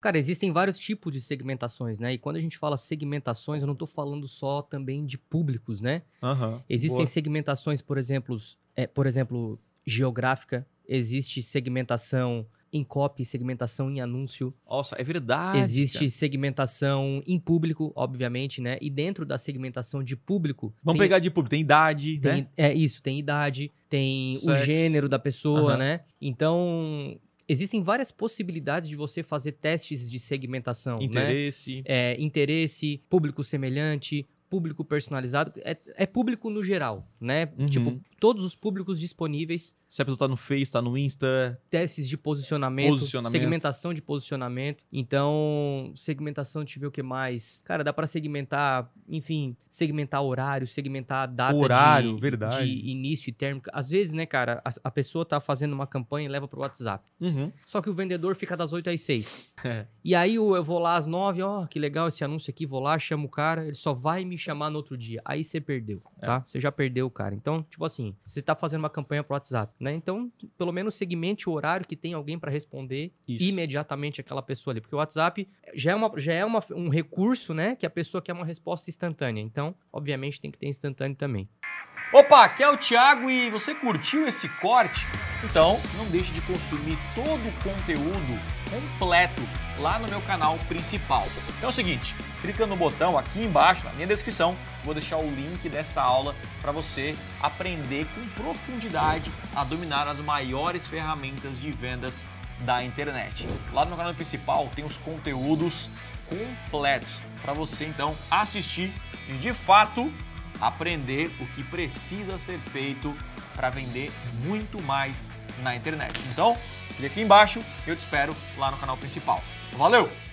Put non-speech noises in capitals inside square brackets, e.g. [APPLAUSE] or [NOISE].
Cara, existem vários tipos de segmentações, né? E quando a gente fala segmentações, eu não tô falando só também de públicos, né? Aham. Existem Boa. segmentações, por exemplo, é, por exemplo, geográfica, existe segmentação em copy, segmentação em anúncio, Nossa, é verdade. existe cara. segmentação em público, obviamente, né? E dentro da segmentação de público, Vamos tem- pegar de público. Tem idade, tem, né? É isso, tem idade, tem o gênero da pessoa, Aham. né? Então, existem várias possibilidades de você fazer testes de segmentação, né? Interesse. É, interesse, público semelhante, público personalizado, é, é público no geral, né? Uhum. Tipo, todos os públicos disponíveis, Se a pessoa tá no Face, tá no Insta. testes de posicionamento, Posicionamento. segmentação de posicionamento. Então, segmentação, deixa eu ver o que mais. Cara, dá pra segmentar, enfim, segmentar horário, segmentar data Horário, de, verdade. de início e término. Às vezes, né, cara, a, a pessoa tá fazendo uma campanha e leva pro WhatsApp. Uhum. Só que o vendedor fica das 8 às 6. [LAUGHS] É. E aí eu eu vou lá às 9, ó, que legal esse anúncio aqui, vou lá, chamo o cara, ele só vai me chamar no outro dia. Aí você perdeu, É. tá? Você já perdeu o cara. Então, tipo assim, você tá fazendo uma campanha pro WhatsApp, né? Então, pelo menos segmente o horário que tem alguém pra responder Isso. imediatamente aquela pessoa ali. Porque o WhatsApp já é, uma, já é uma, um recurso, né? Que a pessoa quer uma resposta instantânea. Então, obviamente, tem que ter instantâneo também. Opa, aqui é o Thiago e você curtiu esse corte? Então não deixe de consumir todo o conteúdo completo lá no meu canal principal. Então é o seguinte, clica no botão aqui embaixo na minha descrição, vou deixar o link dessa aula para você aprender com profundidade a dominar as maiores ferramentas de vendas da internet. Lá no canal principal tem os conteúdos completos para você então assistir e de fato aprender o que precisa ser feito para vender muito mais na internet. Então, clique aqui embaixo eu te espero lá no canal principal. Valeu!